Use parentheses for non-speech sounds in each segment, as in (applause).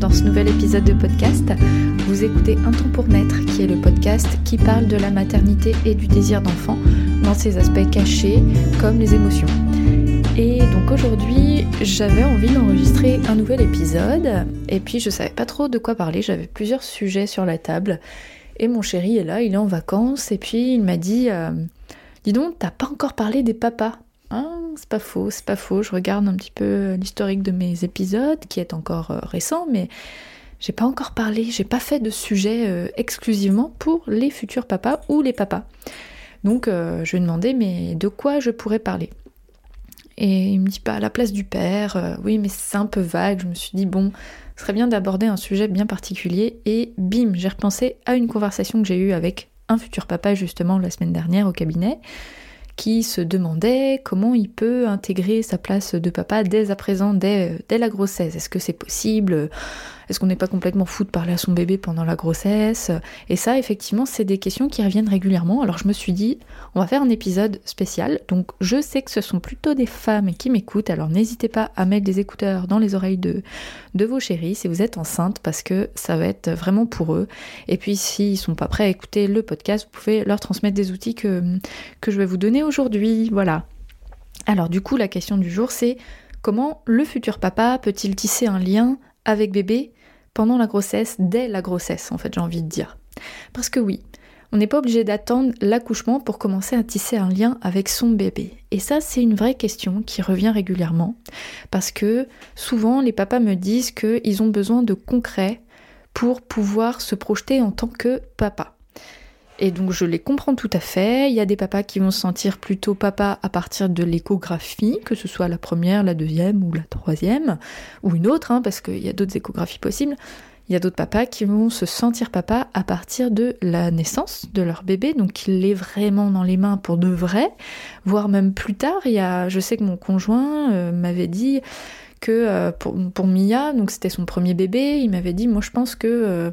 dans ce nouvel épisode de podcast. Vous écoutez Un temps pour naître, qui est le podcast qui parle de la maternité et du désir d'enfant dans ses aspects cachés comme les émotions. Et donc aujourd'hui, j'avais envie d'enregistrer un nouvel épisode. Et puis je savais pas trop de quoi parler, j'avais plusieurs sujets sur la table. Et mon chéri est là, il est en vacances. Et puis il m'a dit euh, Dis donc, t'as pas encore parlé des papas ah, c'est pas faux, c'est pas faux. Je regarde un petit peu l'historique de mes épisodes, qui est encore euh, récent, mais j'ai pas encore parlé, j'ai pas fait de sujet euh, exclusivement pour les futurs papas ou les papas. Donc euh, je lui ai demandé, mais de quoi je pourrais parler? Et il me dit pas à la place du père, oui, mais c'est un peu vague. Je me suis dit, bon, ce serait bien d'aborder un sujet bien particulier, et bim, j'ai repensé à une conversation que j'ai eue avec un futur papa justement la semaine dernière au cabinet qui se demandait comment il peut intégrer sa place de papa dès à présent, dès, dès la grossesse. Est-ce que c'est possible? Est-ce qu'on n'est pas complètement fou de parler à son bébé pendant la grossesse Et ça, effectivement, c'est des questions qui reviennent régulièrement. Alors je me suis dit, on va faire un épisode spécial. Donc je sais que ce sont plutôt des femmes qui m'écoutent. Alors n'hésitez pas à mettre des écouteurs dans les oreilles de, de vos chéris si vous êtes enceinte parce que ça va être vraiment pour eux. Et puis s'ils sont pas prêts à écouter le podcast, vous pouvez leur transmettre des outils que je vais vous donner aujourd'hui. Voilà. Alors du coup, la question du jour, c'est comment le futur papa peut-il tisser un lien avec bébé pendant la grossesse, dès la grossesse en fait j'ai envie de dire. Parce que oui, on n'est pas obligé d'attendre l'accouchement pour commencer à tisser un lien avec son bébé. Et ça, c'est une vraie question qui revient régulièrement. Parce que souvent, les papas me disent qu'ils ont besoin de concret pour pouvoir se projeter en tant que papa. Et donc je les comprends tout à fait. Il y a des papas qui vont se sentir plutôt papa à partir de l'échographie, que ce soit la première, la deuxième ou la troisième, ou une autre, hein, parce qu'il y a d'autres échographies possibles. Il y a d'autres papas qui vont se sentir papa à partir de la naissance de leur bébé, donc qu'il l'est vraiment dans les mains pour de vrai, voire même plus tard. Il y a, je sais que mon conjoint euh, m'avait dit que euh, pour, pour, Mia, donc c'était son premier bébé, il m'avait dit, moi je pense que euh,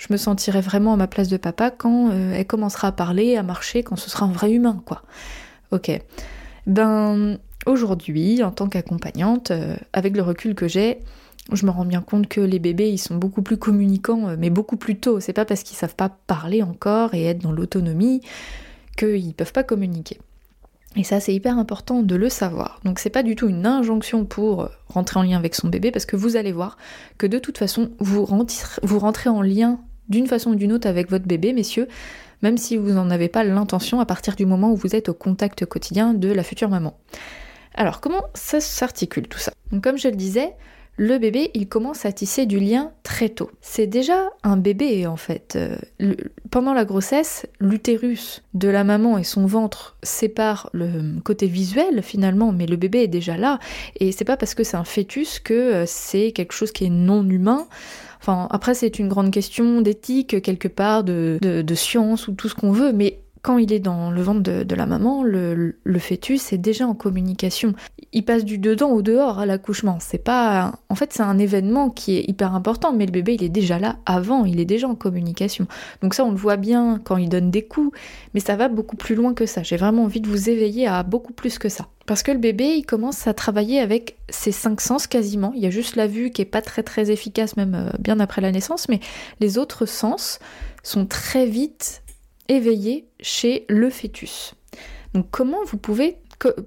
je me sentirai vraiment à ma place de papa quand euh, elle commencera à parler, à marcher, quand ce sera un vrai humain, quoi. Ok. Ben, aujourd'hui, en tant qu'accompagnante, euh, avec le recul que j'ai, je me rends bien compte que les bébés, ils sont beaucoup plus communicants, euh, mais beaucoup plus tôt. C'est pas parce qu'ils savent pas parler encore et être dans l'autonomie qu'ils peuvent pas communiquer. Et ça, c'est hyper important de le savoir. Donc, c'est pas du tout une injonction pour rentrer en lien avec son bébé, parce que vous allez voir que de toute façon, vous vous rentrez en lien d'une façon ou d'une autre avec votre bébé, messieurs, même si vous n'en avez pas l'intention à partir du moment où vous êtes au contact quotidien de la future maman. Alors, comment ça s'articule tout ça? Comme je le disais, le bébé, il commence à tisser du lien très tôt. C'est déjà un bébé en fait. Euh, pendant la grossesse, l'utérus de la maman et son ventre séparent le côté visuel finalement, mais le bébé est déjà là. Et c'est pas parce que c'est un fœtus que euh, c'est quelque chose qui est non humain. Enfin, après, c'est une grande question d'éthique, quelque part, de, de, science ou tout ce qu'on veut, mais quand il est dans le ventre de, la maman, le, fœtus est déjà en communication. Il passe du dedans au dehors à l'accouchement. C'est pas, en fait, c'est un événement qui est hyper important, mais le bébé il est déjà là avant, il est déjà en communication. Donc ça, on le voit bien quand il donne des coups, mais ça va beaucoup plus loin que ça. J'ai vraiment envie de vous éveiller à beaucoup plus que ça. Parce que le bébé, il commence à travailler avec ses cinq sens quasiment. Il y a juste la vue qui est pas très très efficace, même euh, bien après la naissance, mais les autres sens sont très vite éveillés chez le fœtus. Donc comment vous pouvez,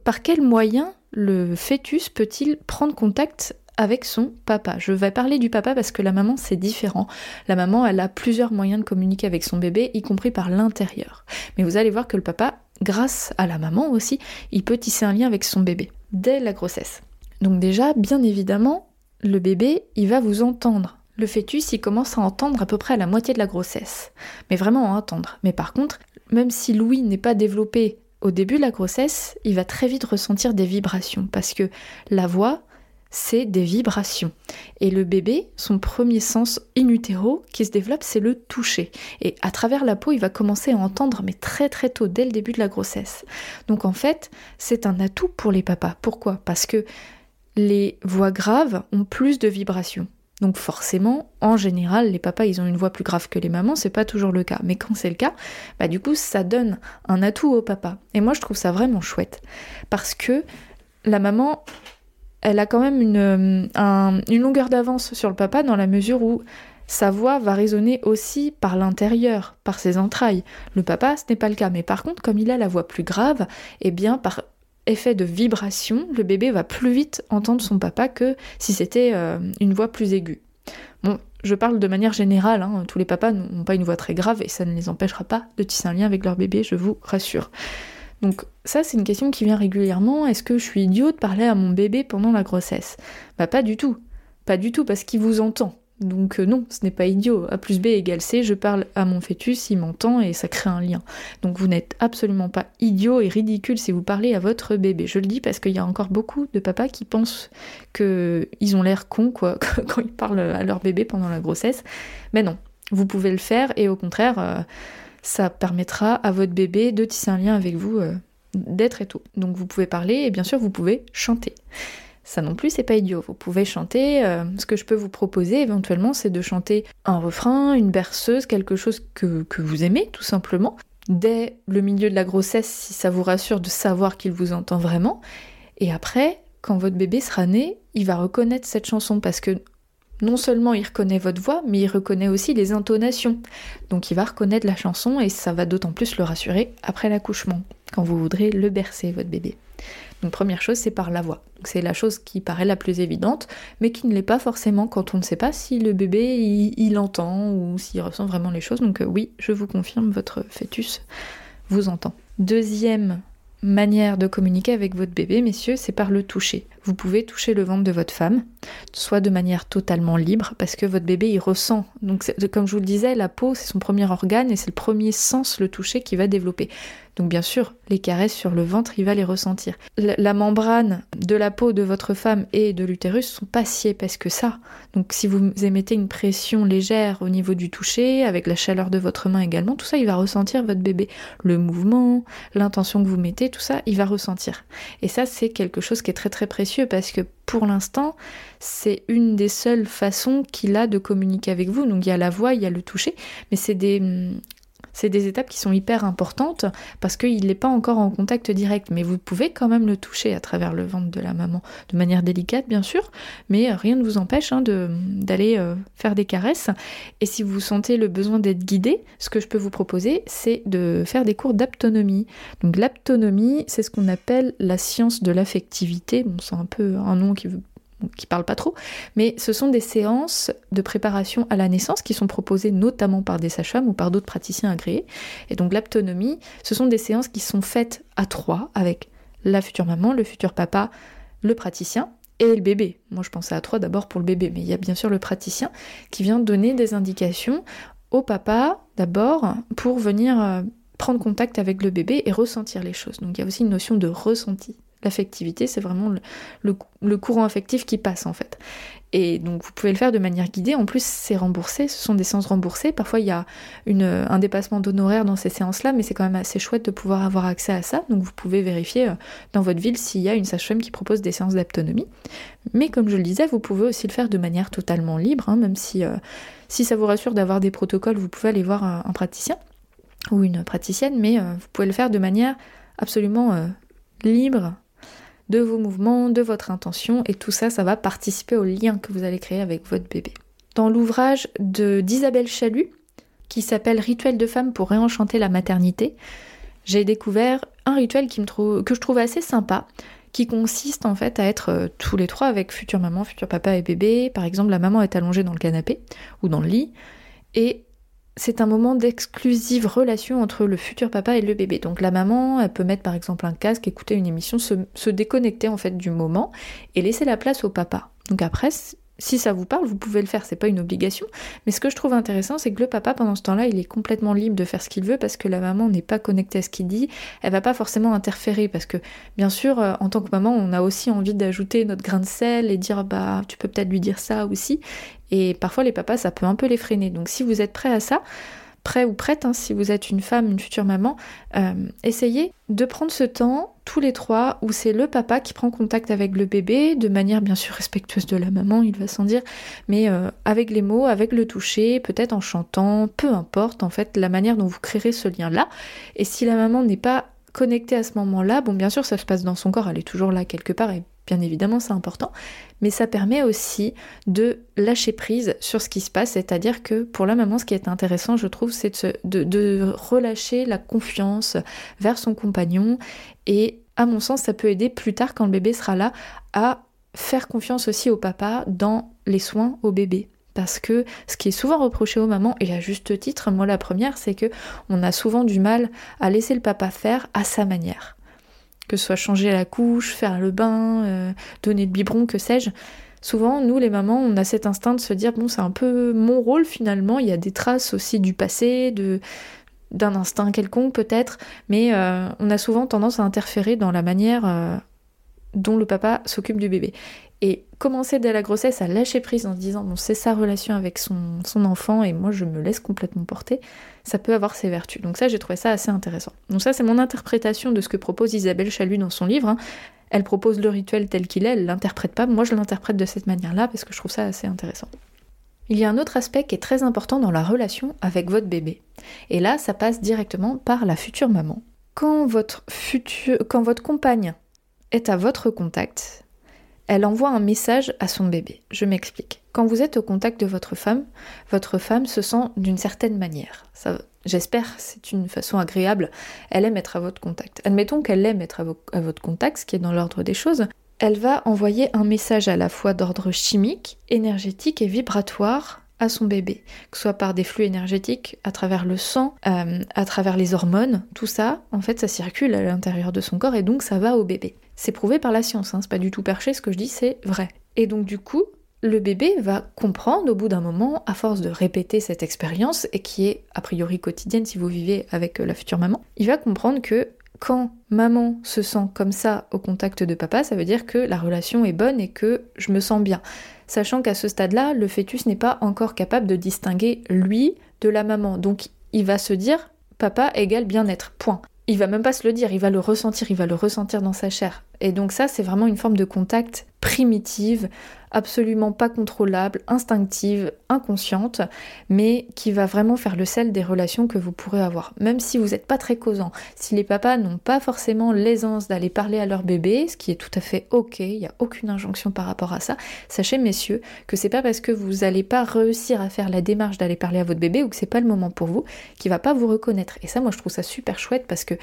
par quel moyen le fœtus peut-il prendre contact avec son papa? Je vais parler du papa parce que la maman c'est différent. La maman elle a plusieurs moyens de communiquer avec son bébé, y compris par l'intérieur. Mais vous allez voir que le papa grâce à la maman aussi, il peut tisser un lien avec son bébé dès la grossesse. Donc déjà, bien évidemment, le bébé, il va vous entendre. Le fœtus, il commence à entendre à peu près à la moitié de la grossesse. Mais vraiment à entendre. Mais par contre, même si l'ouïe n'est pas développé au début de la grossesse, il va très vite ressentir des vibrations parce que la voix, c'est des vibrations. Et le bébé, son premier sens in utero qui se développe, c'est le toucher. Et à travers la peau, il va commencer à entendre, mais très très tôt, dès le début de la grossesse. Donc en fait, c'est un atout pour les papas. Pourquoi? Parce que les voix graves ont plus de vibrations. Donc forcément, en général, les papas, ils ont une voix plus grave que les mamans, c'est pas toujours le cas. Mais quand c'est le cas, bah du coup, ça donne un atout au papa. Et moi, je trouve ça vraiment chouette. Parce que la maman, elle a quand même une, une longueur d'avance sur le papa dans la mesure où sa voix va résonner aussi par l'intérieur, par ses entrailles. Le papa, ce n'est pas le cas, mais par contre, comme il a la voix plus grave, eh bien, par effet de vibration, le bébé va plus vite entendre son papa que si c'était euh, une voix plus aiguë. Bon, je parle de manière générale, hein, tous les papas n'ont pas une voix très grave et ça ne les empêchera pas de tisser un lien avec leur bébé, je vous rassure. Donc ça c'est une question qui vient régulièrement, est-ce que je suis idiot de parler à mon bébé pendant la grossesse? Bah pas du tout, pas du tout parce qu'il vous entend. Donc euh, non, ce n'est pas idiot. A plus B égale C, je parle à mon fœtus, il m'entend et ça crée un lien. Donc vous n'êtes absolument pas idiot et ridicule si vous parlez à votre bébé. Je le dis parce qu'il y a encore beaucoup de papas qui pensent qu'ils ont l'air cons (laughs) quand ils parlent à leur bébé pendant la grossesse. Mais non, vous pouvez le faire et au contraire, euh, ça permettra à votre bébé de tisser un lien avec vous euh, d'être et tout. Donc vous pouvez parler et bien sûr vous pouvez chanter. Ça non plus, c'est pas idiot. Vous pouvez chanter. Euh, ce que je peux vous proposer éventuellement, c'est de chanter un refrain, une berceuse, quelque chose que, que vous aimez, tout simplement. Dès le milieu de la grossesse, si ça vous rassure de savoir qu'il vous entend vraiment. Et après, quand votre bébé sera né, il va reconnaître cette chanson parce que non seulement il reconnaît votre voix, mais il reconnaît aussi les intonations. Donc il va reconnaître la chanson et ça va d'autant plus le rassurer après l'accouchement, quand vous voudrez le bercer, votre bébé. Donc première chose, c'est par la voix. C'est la chose qui paraît la plus évidente, mais qui ne l'est pas forcément quand on ne sait pas si le bébé il, entend ou s'il ressent vraiment les choses. Donc euh, oui, je vous confirme, votre fœtus vous entend. Deuxième manière de communiquer avec votre bébé, messieurs, c'est par le toucher. Vous pouvez toucher le ventre de votre femme, soit de manière totalement libre, parce que votre bébé il ressent. Donc, comme je vous le disais, la peau c'est son premier organe et c'est le premier sens, le toucher, qui va développer. Donc bien sûr, les caresses sur le ventre, il va les ressentir. La, membrane de la peau de votre femme et de l'utérus sont pas si que ça. Donc si vous émettez une pression légère au niveau du toucher, avec la chaleur de votre main également, tout ça, il va ressentir votre bébé. Le mouvement, l'intention que vous mettez, tout ça, il va ressentir. Et ça, c'est quelque chose qui est très très précieux parce que pour l'instant, c'est une des seules façons qu'il a de communiquer avec vous. Donc il y a la voix, il y a le toucher, mais c'est des, c'est des étapes qui sont hyper importantes parce qu'il n'est pas encore en contact direct, mais vous pouvez quand même le toucher à travers le ventre de la maman, de manière délicate bien sûr, mais rien ne vous empêche hein, d'aller euh, faire des caresses. Et si vous sentez le besoin d'être guidé, ce que je peux vous proposer, c'est de faire des cours d'aptonomie. Donc l'aptonomie, c'est ce qu'on appelle la science de l'affectivité. Bon, c'est un peu un nom qui veut qui parlent pas trop, mais ce sont des séances de préparation à la naissance qui sont proposées notamment par des sages-femmes ou par d'autres praticiens agréés. Et donc l'aptonomie, ce sont des séances qui sont faites à trois avec la future maman, le futur papa, le praticien et le bébé. Moi je pensais à trois d'abord pour le bébé, mais il y a bien sûr le praticien qui vient donner des indications au papa d'abord pour venir euh, prendre contact avec le bébé et ressentir les choses. Donc il y a aussi une notion de ressenti L'affectivité, c'est vraiment le, courant affectif qui passe en fait. Et donc vous pouvez le faire de manière guidée. En plus, c'est remboursé, ce sont des séances remboursées. Parfois, il y a un dépassement d'honoraires dans ces séances-là, mais c'est quand même assez chouette de pouvoir avoir accès à ça. Donc vous pouvez vérifier euh, dans votre ville s'il y a une sage-femme qui propose des séances d'autonomie. Mais comme je le disais, vous pouvez aussi le faire de manière totalement libre, hein, même si, euh, si ça vous rassure d'avoir des protocoles, vous pouvez aller voir un, praticien ou une praticienne, mais euh, vous pouvez le faire de manière absolument libre, de vos mouvements, de votre intention, et tout ça, ça va participer au lien que vous allez créer avec votre bébé. Dans l'ouvrage d'Isabelle Chalut, qui s'appelle Rituel de femme pour réenchanter la maternité, j'ai découvert un rituel que je trouve assez sympa, qui consiste en fait à être euh, tous les trois avec future maman, futur papa et bébé. Par exemple, la maman est allongée dans le canapé ou dans le lit, et c'est un moment d'exclusive relation entre le futur papa et le bébé. Donc la maman, elle peut mettre par exemple un casque, écouter une émission, se, déconnecter en fait du moment et laisser la place au papa. Donc après, si ça vous parle, vous pouvez le faire, c'est pas une obligation. Mais ce que je trouve intéressant, c'est que le papa, pendant ce temps-là, il est complètement libre de faire ce qu'il veut parce que la maman n'est pas connectée à ce qu'il dit. Elle va pas forcément interférer parce que, bien sûr, euh, en tant que maman, on a aussi envie d'ajouter notre grain de sel et dire, bah, tu peux peut-être lui dire ça aussi. Et parfois, les papas, ça peut un peu les freiner. Donc, si vous êtes prêt à ça, prêt ou prête, hein, si vous êtes une femme, une future maman, euh, essayez de prendre ce temps tous les trois où c'est le papa qui prend contact avec le bébé de manière bien sûr respectueuse de la maman, il va sans dire, mais euh, avec les mots, avec le toucher, peut-être en chantant, peu importe en fait la manière dont vous créerez ce lien-là. Et si la maman n'est pas connectée à ce moment-là, bon bien sûr ça se passe dans son corps, elle est toujours là quelque part Bien évidemment, c'est important, mais ça permet aussi de lâcher prise sur ce qui se passe, c'est-à-dire que pour la maman, ce qui est intéressant, je trouve, c'est de, relâcher la confiance vers son compagnon, et à mon sens, ça peut aider plus tard, quand le bébé sera là, à faire confiance aussi au papa dans les soins au bébé. Parce que ce qui est souvent reproché aux mamans, et à juste titre, moi la première, c'est que on a souvent du mal à laisser le papa faire à sa manière que ce soit changer la couche, faire le bain, euh, donner le biberon, que sais-je. Souvent, nous les mamans, on a cet instinct de se dire bon, c'est un peu mon rôle finalement. Il y a des traces aussi du passé, d'un instinct quelconque peut-être, mais euh, on a souvent tendance à interférer dans la manière euh, dont le papa s'occupe du bébé. Commencer dès la grossesse à lâcher prise en disant bon c'est sa relation avec son, son, enfant et moi je me laisse complètement porter, ça peut avoir ses vertus. Donc ça j'ai trouvé ça assez intéressant. Donc ça c'est mon interprétation de ce que propose Isabelle Chalut dans son livre. Hein. Elle propose le rituel tel qu'il est, elle l'interprète pas, moi je l'interprète de cette manière-là parce que je trouve ça assez intéressant. Il y a un autre aspect qui est très important dans la relation avec votre bébé. Et là ça passe directement par la future maman. Quand votre, futur, quand votre compagne est à votre contact, elle envoie un message à son bébé. Je m'explique. Quand vous êtes au contact de votre femme, votre femme se sent d'une certaine manière. Ça, j'espère, c'est une façon agréable. Elle aime être à votre contact. Admettons qu'elle aime être à, votre contact, ce qui est dans l'ordre des choses. Elle va envoyer un message à la fois d'ordre chimique, énergétique et vibratoire à son bébé, que ce soit par des flux énergétiques, à travers le sang, euh, à travers les hormones, tout ça, en fait, ça circule à l'intérieur de son corps et donc ça va au bébé. C'est prouvé par la science, hein, c'est pas du tout perché, ce que je dis, c'est vrai. Et donc du coup, le bébé va comprendre au bout d'un moment, à force de répéter cette expérience, et qui est a priori quotidienne si vous vivez avec euh, la future maman, il va comprendre que quand maman se sent comme ça au contact de papa, ça veut dire que la relation est bonne et que je me sens bien. Sachant qu'à ce stade-là, le fœtus n'est pas encore capable de distinguer lui de la maman. Donc il va se dire papa égale bien-être. Point il va même pas se le dire, il va le ressentir, il va le ressentir dans sa chair. Et donc ça, c'est vraiment une forme de contact primitive, absolument pas contrôlable, instinctive, inconsciente, mais qui va vraiment faire le sel des relations que vous pourrez avoir. Même si vous n'êtes pas très causant, si les papas n'ont pas forcément l'aisance d'aller parler à leur bébé, ce qui est tout à fait ok, il n'y a aucune injonction par rapport à ça, sachez messieurs que c'est pas parce que vous n'allez pas réussir à faire la démarche d'aller parler à votre bébé ou que c'est pas le moment pour vous qu'il va pas vous reconnaître. Et ça, moi je trouve ça super chouette parce que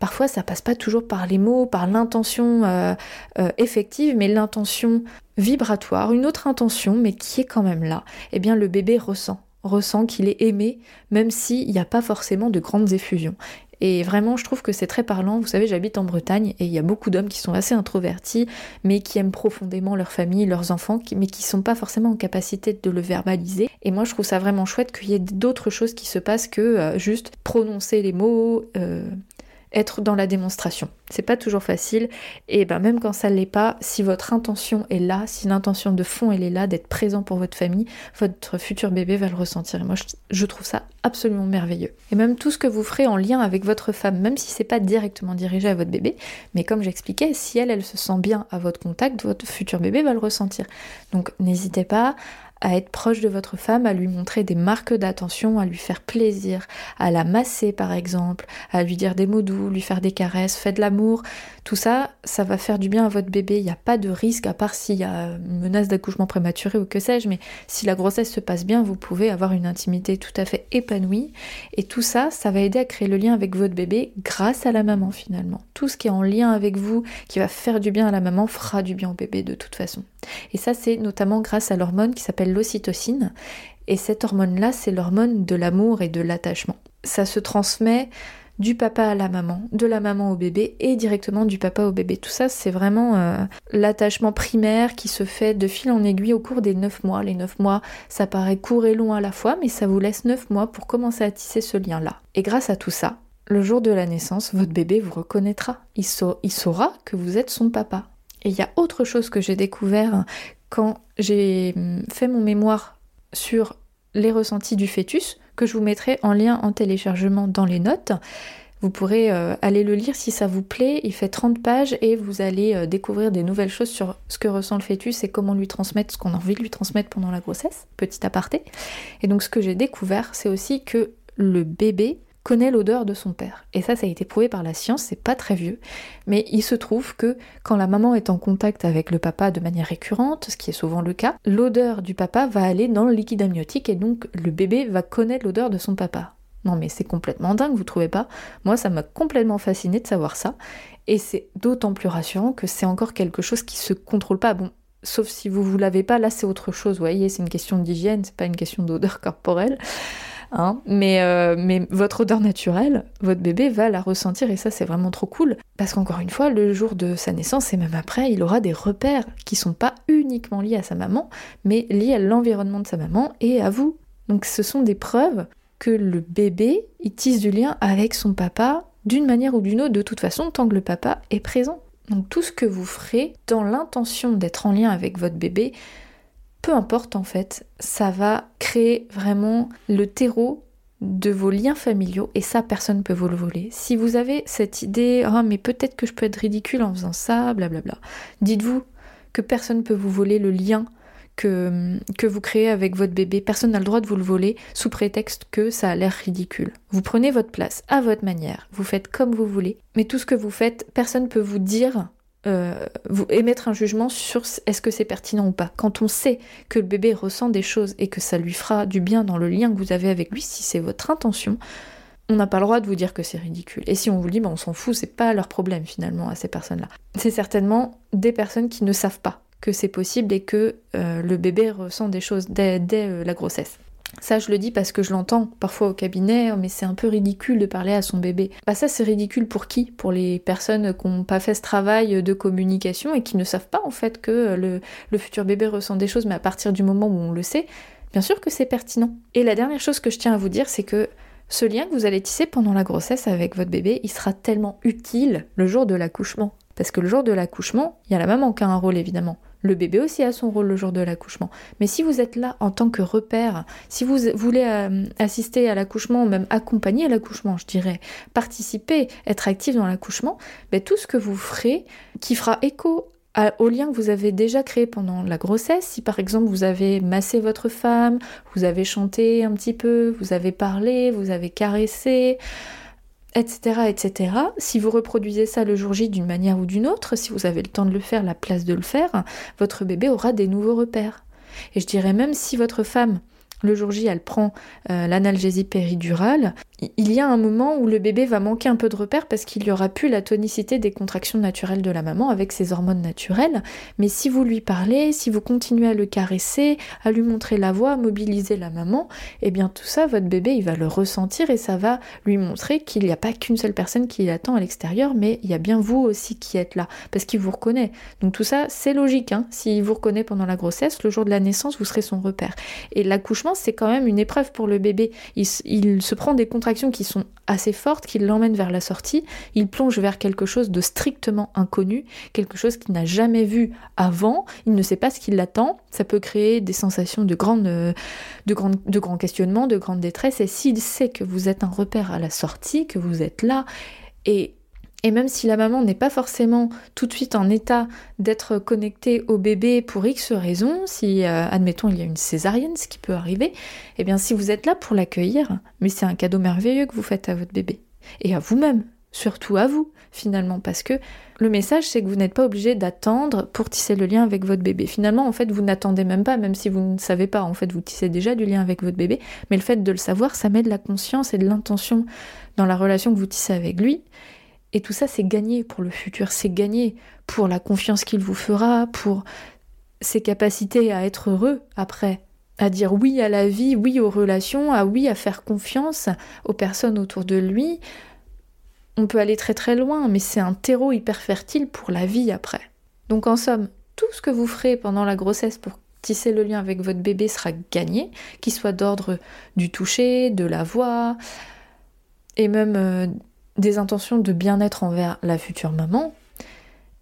Parfois, ça passe pas toujours par les mots, par l'intention euh, euh, effective, mais l'intention vibratoire, une autre intention, mais qui est quand même là. Eh bien, le bébé ressent, ressent qu'il est aimé, même s'il n'y a pas forcément de grandes effusions. Et vraiment, je trouve que c'est très parlant. Vous savez, j'habite en Bretagne et il y a beaucoup d'hommes qui sont assez introvertis, mais qui aiment profondément leur famille, leurs enfants, mais qui sont pas forcément en capacité de le verbaliser. Et moi, je trouve ça vraiment chouette qu'il y ait d'autres choses qui se passent que euh, juste prononcer les mots, être dans la démonstration. C'est pas toujours facile et ben même quand ça l'est pas, si votre intention est là, si l'intention de fond elle est là d'être présent pour votre famille, votre futur bébé va le ressentir. Et moi je, trouve ça absolument merveilleux. Et même tout ce que vous ferez en lien avec votre femme, même si c'est pas directement dirigé à votre bébé, mais comme j'expliquais, si elle elle se sent bien à votre contact, votre futur bébé va le ressentir. Donc n'hésitez pas à être proche de votre femme, à lui montrer des marques d'attention, à lui faire plaisir, à la masser par exemple, à lui dire des mots doux, lui faire des caresses, faites de l'amour. Tout ça, ça va faire du bien à votre bébé. Il n'y a pas de risque, à part s'il y a une menace d'accouchement prématuré ou que sais-je, mais si la grossesse se passe bien, vous pouvez avoir une intimité tout à fait épanouie. Et tout ça, ça va aider à créer le lien avec votre bébé grâce à la maman finalement. Tout ce qui est en lien avec vous, qui va faire du bien à la maman, fera du bien au bébé de toute façon. Et ça, c'est notamment grâce à l'hormone qui s'appelle l'ocytocine. Et cette hormone-là, c'est l'hormone de l'amour et de l'attachement. Ça se transmet du papa à la maman, de la maman au bébé et directement du papa au bébé. Tout ça, c'est vraiment euh, l'attachement primaire qui se fait de fil en aiguille au cours des 9 mois. Les 9 mois, ça paraît court et long à la fois, mais ça vous laisse 9 mois pour commencer à tisser ce lien-là. Et grâce à tout ça, le jour de la naissance, votre bébé vous reconnaîtra. Il, il saura que vous êtes son papa. Et il y a autre chose que j'ai découvert quand j'ai hum, fait mon mémoire sur les ressentis du fœtus, que je vous mettrai en lien en téléchargement dans les notes. Vous pourrez euh, aller le lire si ça vous plaît. Il fait 30 pages et vous allez euh, découvrir des nouvelles choses sur ce que ressent le fœtus et comment lui transmettre ce qu'on a envie de lui transmettre pendant la grossesse. Petit aparté. Et donc ce que j'ai découvert, c'est aussi que le bébé connaît l'odeur de son père. Et ça, ça a été prouvé par la science, c'est pas très vieux. Mais il se trouve que quand la maman est en contact avec le papa de manière récurrente, ce qui est souvent le cas, l'odeur du papa va aller dans le liquide amniotique et donc le bébé va connaître l'odeur de son papa. Non mais c'est complètement dingue, vous trouvez pas? Moi ça m'a complètement fasciné de savoir ça. Et c'est d'autant plus rassurant que c'est encore quelque chose qui se contrôle pas. Bon, sauf si vous vous l'avez pas, là c'est autre chose, vous voyez, c'est une question d'hygiène, c'est pas une question d'odeur corporelle. Hein. mais, euh, mais votre odeur naturelle, votre bébé va la ressentir et ça c'est vraiment trop cool. Parce qu'encore une fois, le jour de sa naissance et même après, il aura des repères qui sont pas uniquement liés à sa maman, mais liés à l'environnement de sa maman et à vous. Donc ce sont des preuves que le bébé, il tisse du lien avec son papa d'une manière ou d'une autre, de toute façon, tant que le papa est présent. Donc tout ce que vous ferez dans l'intention d'être en lien avec votre bébé, peu importe en fait, ça va créer vraiment le terreau de vos liens familiaux et ça personne ne peut vous le voler. Si vous avez cette idée ah mais peut-être que je peux être ridicule en faisant ça, blablabla. Dites-vous que personne ne peut vous voler le lien que, que vous créez avec votre bébé. Personne n'a le droit de vous le voler sous prétexte que ça a l'air ridicule. Vous prenez votre place à votre manière, vous faites comme vous voulez, mais tout ce que vous faites, personne ne peut vous dire euh, vous émettre un jugement sur est-ce que c'est pertinent ou pas. Quand on sait que le bébé ressent des choses et que ça lui fera du bien dans le lien que vous avez avec lui, si c'est votre intention, on n'a pas le droit de vous dire que c'est ridicule. Et si on vous dit, bah, on s'en fout, c'est pas leur problème finalement à ces personnes-là. C'est certainement des personnes qui ne savent pas que c'est possible et que euh, le bébé ressent des choses dès, euh, la grossesse. Ça, je le dis parce que je l'entends parfois au cabinet, oh, mais c'est un peu ridicule de parler à son bébé. Bah ça, c'est ridicule pour qui? Pour les personnes qui n'ont pas fait ce travail de communication et qui ne savent pas en fait que le, le futur bébé ressent des choses, mais à partir du moment où on le sait, bien sûr que c'est pertinent. Et la dernière chose que je tiens à vous dire, c'est que ce lien que vous allez tisser pendant la grossesse avec votre bébé, il sera tellement utile le jour de l'accouchement. Parce que le jour de l'accouchement, il y a la maman qui a un rôle évidemment. Le bébé aussi a son rôle le jour de l'accouchement. Mais si vous êtes là en tant que repère, si vous voulez euh, assister à l'accouchement, même accompagner l'accouchement, je dirais, participer, être actif dans l'accouchement, ben, tout ce que vous ferez qui fera écho au lien que vous avez déjà créé pendant la grossesse. Si par exemple vous avez massé votre femme, vous avez chanté un petit peu, vous avez parlé, vous avez caressé, etc., etc. Si vous reproduisez ça le jour J d'une manière ou d'une autre, si vous avez le temps de le faire, la place de le faire, votre bébé aura des nouveaux repères. Et je dirais même si votre femme le jour J, elle prend euh, l'analgésie péridurale, il y a un moment où le bébé va manquer un peu de repères parce qu'il n'y aura plus la tonicité des contractions naturelles de la maman avec ses hormones naturelles. Mais si vous lui parlez, si vous continuez à le caresser, à lui montrer la voie, à mobiliser la maman, eh bien tout ça, votre bébé, il va le ressentir et ça va lui montrer qu'il n'y a pas qu'une seule personne qui l'attend à l'extérieur, mais il y a bien vous aussi qui êtes là, parce qu'il vous reconnaît. Donc tout ça, c'est logique. Hein. S'il vous reconnaît pendant la grossesse, le jour de la naissance, vous serez son repère. Et l'accouchement, c'est quand même une épreuve pour le bébé. Il se prend des contractions qui sont assez fortes, qui l'emmènent vers la sortie, il plonge vers quelque chose de strictement inconnu, quelque chose qu'il n'a jamais vu avant, il ne sait pas ce qui l'attend, ça peut créer des sensations de, grande, de, de grands questionnements, de grande détresse, et s'il sait que vous êtes un repère à la sortie, que vous êtes là, et et même si la maman n'est pas forcément tout de suite en état d'être connectée au bébé pour X raisons, si euh, admettons il y a une césarienne, ce qui peut arriver, eh bien si vous êtes là pour l'accueillir, mais c'est un cadeau merveilleux que vous faites à votre bébé. Et à vous-même, surtout à vous finalement, parce que le message c'est que vous n'êtes pas obligé d'attendre pour tisser le lien avec votre bébé. Finalement, en fait, vous n'attendez même pas, même si vous ne savez pas, en fait, vous tissez déjà du lien avec votre bébé, mais le fait de le savoir, ça met de la conscience et de l'intention dans la relation que vous tissez avec lui, et tout ça, c'est gagné pour le futur, c'est gagné pour la confiance qu'il vous fera, pour ses capacités à être heureux après, à dire oui à la vie, oui aux relations, à oui à faire confiance aux personnes autour de lui. On peut aller très très loin, mais c'est un terreau hyper fertile pour la vie après. Donc en somme, tout ce que vous ferez pendant la grossesse pour tisser le lien avec votre bébé sera gagné, qu'il soit d'ordre du toucher, de la voix, et même euh, des intentions de bien-être envers la future maman.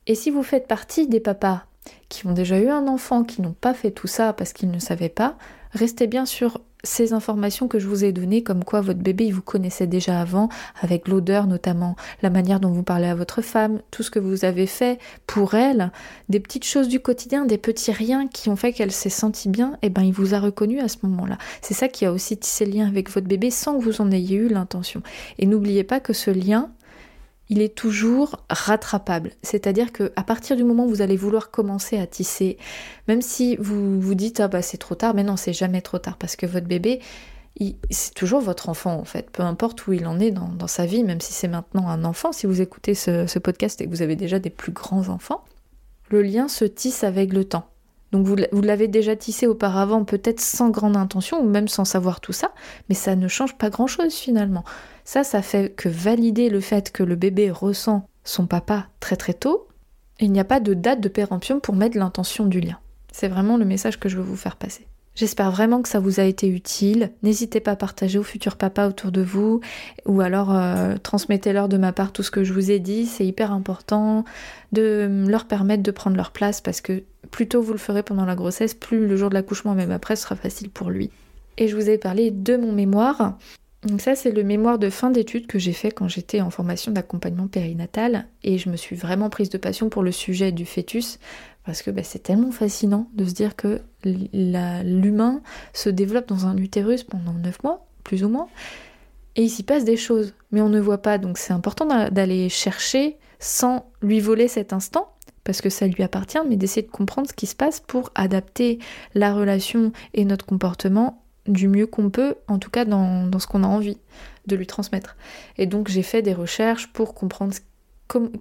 Et si vous faites partie des papas qui ont déjà eu un enfant, qui n'ont pas fait tout ça parce qu'ils ne savaient pas, restez bien sur ces informations que je vous ai données, comme quoi votre bébé il vous connaissait déjà avant, avec l'odeur notamment, la manière dont vous parlez à votre femme, tout ce que vous avez fait pour elle, des petites choses du quotidien, des petits riens qui ont fait qu'elle s'est sentie bien, et eh ben il vous a reconnu à ce moment-là. C'est ça qui a aussi tissé le lien avec votre bébé sans que vous en ayez eu l'intention. Et n'oubliez pas que ce lien, il est toujours rattrapable. C'est-à-dire que à partir du moment où vous allez vouloir commencer à tisser, même si vous vous dites ah bah c'est trop tard, mais non c'est jamais trop tard parce que votre bébé c'est toujours votre enfant en fait, peu importe où il en est dans, sa vie, même si c'est maintenant un enfant, si vous écoutez ce podcast et que vous avez déjà des plus grands enfants, le lien se tisse avec le temps. Donc vous, l'avez déjà tissé auparavant, peut-être sans grande intention ou même sans savoir tout ça, mais ça ne change pas grand-chose finalement. Ça, ça fait que valider le fait que le bébé ressent son papa très très tôt, il n'y a pas de date de péremption pour mettre l'intention du lien. C'est vraiment le message que je veux vous faire passer. J'espère vraiment que ça vous a été utile. N'hésitez pas à partager au futur papa autour de vous ou alors euh, transmettez-leur de ma part tout ce que je vous ai dit. C'est hyper important de leur permettre de prendre leur place parce que plus tôt vous le ferez pendant la grossesse, plus le jour de l'accouchement, même après, sera facile pour lui. Et je vous ai parlé de mon mémoire. Donc ça, c'est le mémoire de fin d'études que j'ai fait quand j'étais en formation d'accompagnement périnatal et je me suis vraiment prise de passion pour le sujet du fœtus parce que bah, c'est tellement fascinant de se dire que l'humain se développe dans un utérus pendant 9 mois, plus ou moins, et il s'y passe des choses, mais on ne voit pas. Donc c'est important d'aller chercher sans lui voler cet instant, parce que ça lui appartient, mais d'essayer de comprendre ce qui se passe pour adapter la relation et notre comportement du mieux qu'on peut, en tout cas dans, ce qu'on a envie de lui transmettre. Et donc j'ai fait des recherches pour comprendre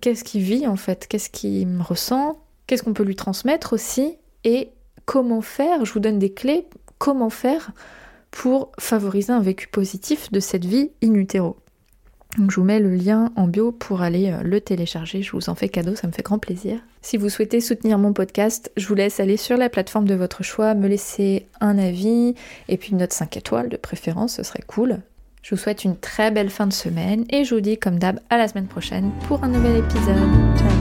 qu'est-ce qu'il vit en fait, qu'est-ce qu'il ressent, qu'est-ce qu'on peut lui transmettre aussi et comment faire, je vous donne des clés, comment faire pour favoriser un vécu positif de cette vie in utero. Donc je vous mets le lien en bio pour aller euh, le télécharger, je vous en fais cadeau, ça me fait grand plaisir. Si vous souhaitez soutenir mon podcast, je vous laisse aller sur la plateforme de votre choix, me laisser un avis et puis une note 5 étoiles de préférence, ce serait cool. Je vous souhaite une très belle fin de semaine et je vous dis comme d'hab à la semaine prochaine pour un nouvel épisode. Ciao